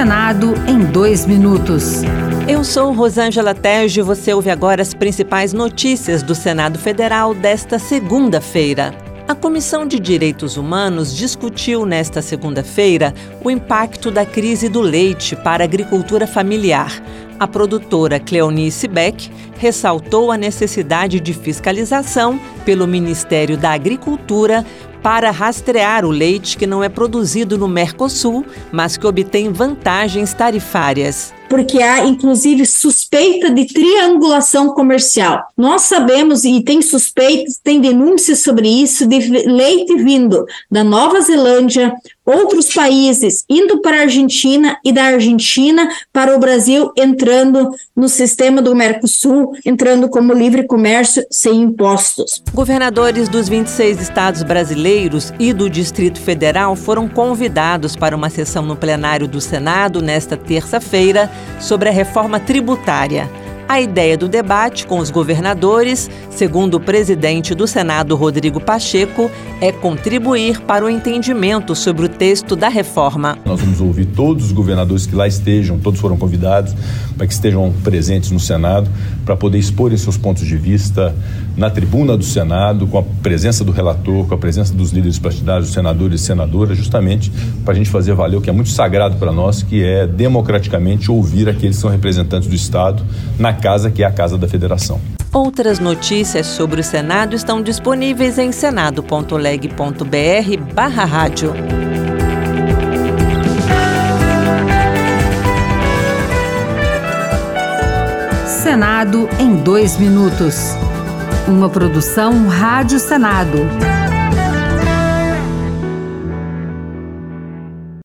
Senado em dois minutos. Eu sou Rosângela Terge e você ouve agora as principais notícias do Senado Federal desta segunda-feira. A Comissão de Direitos Humanos discutiu nesta segunda-feira o impacto da crise do leite para a agricultura familiar. A produtora Cleonice Beck ressaltou a necessidade de fiscalização pelo Ministério da Agricultura para rastrear o leite que não é produzido no Mercosul, mas que obtém vantagens tarifárias porque há inclusive suspeita de triangulação comercial. Nós sabemos e tem suspeitas, tem denúncias sobre isso de leite vindo da Nova Zelândia, outros países indo para a Argentina e da Argentina para o Brasil entrando no sistema do Mercosul, entrando como livre comércio sem impostos. Governadores dos 26 estados brasileiros e do Distrito Federal foram convidados para uma sessão no plenário do Senado nesta terça-feira sobre a reforma tributária. A ideia do debate com os governadores, segundo o presidente do Senado, Rodrigo Pacheco, é contribuir para o entendimento sobre o texto da reforma. Nós vamos ouvir todos os governadores que lá estejam, todos foram convidados, para que estejam presentes no Senado, para poder expor seus pontos de vista na tribuna do Senado, com a presença do relator, com a presença dos líderes partidários, senadores e senadoras, justamente para a gente fazer valer o que é muito sagrado para nós, que é democraticamente ouvir aqueles que são representantes do Estado na casa que é a Casa da Federação. Outras notícias sobre o Senado estão disponíveis em senado.leg.br barra rádio. Senado em dois minutos. Uma produção Rádio Senado.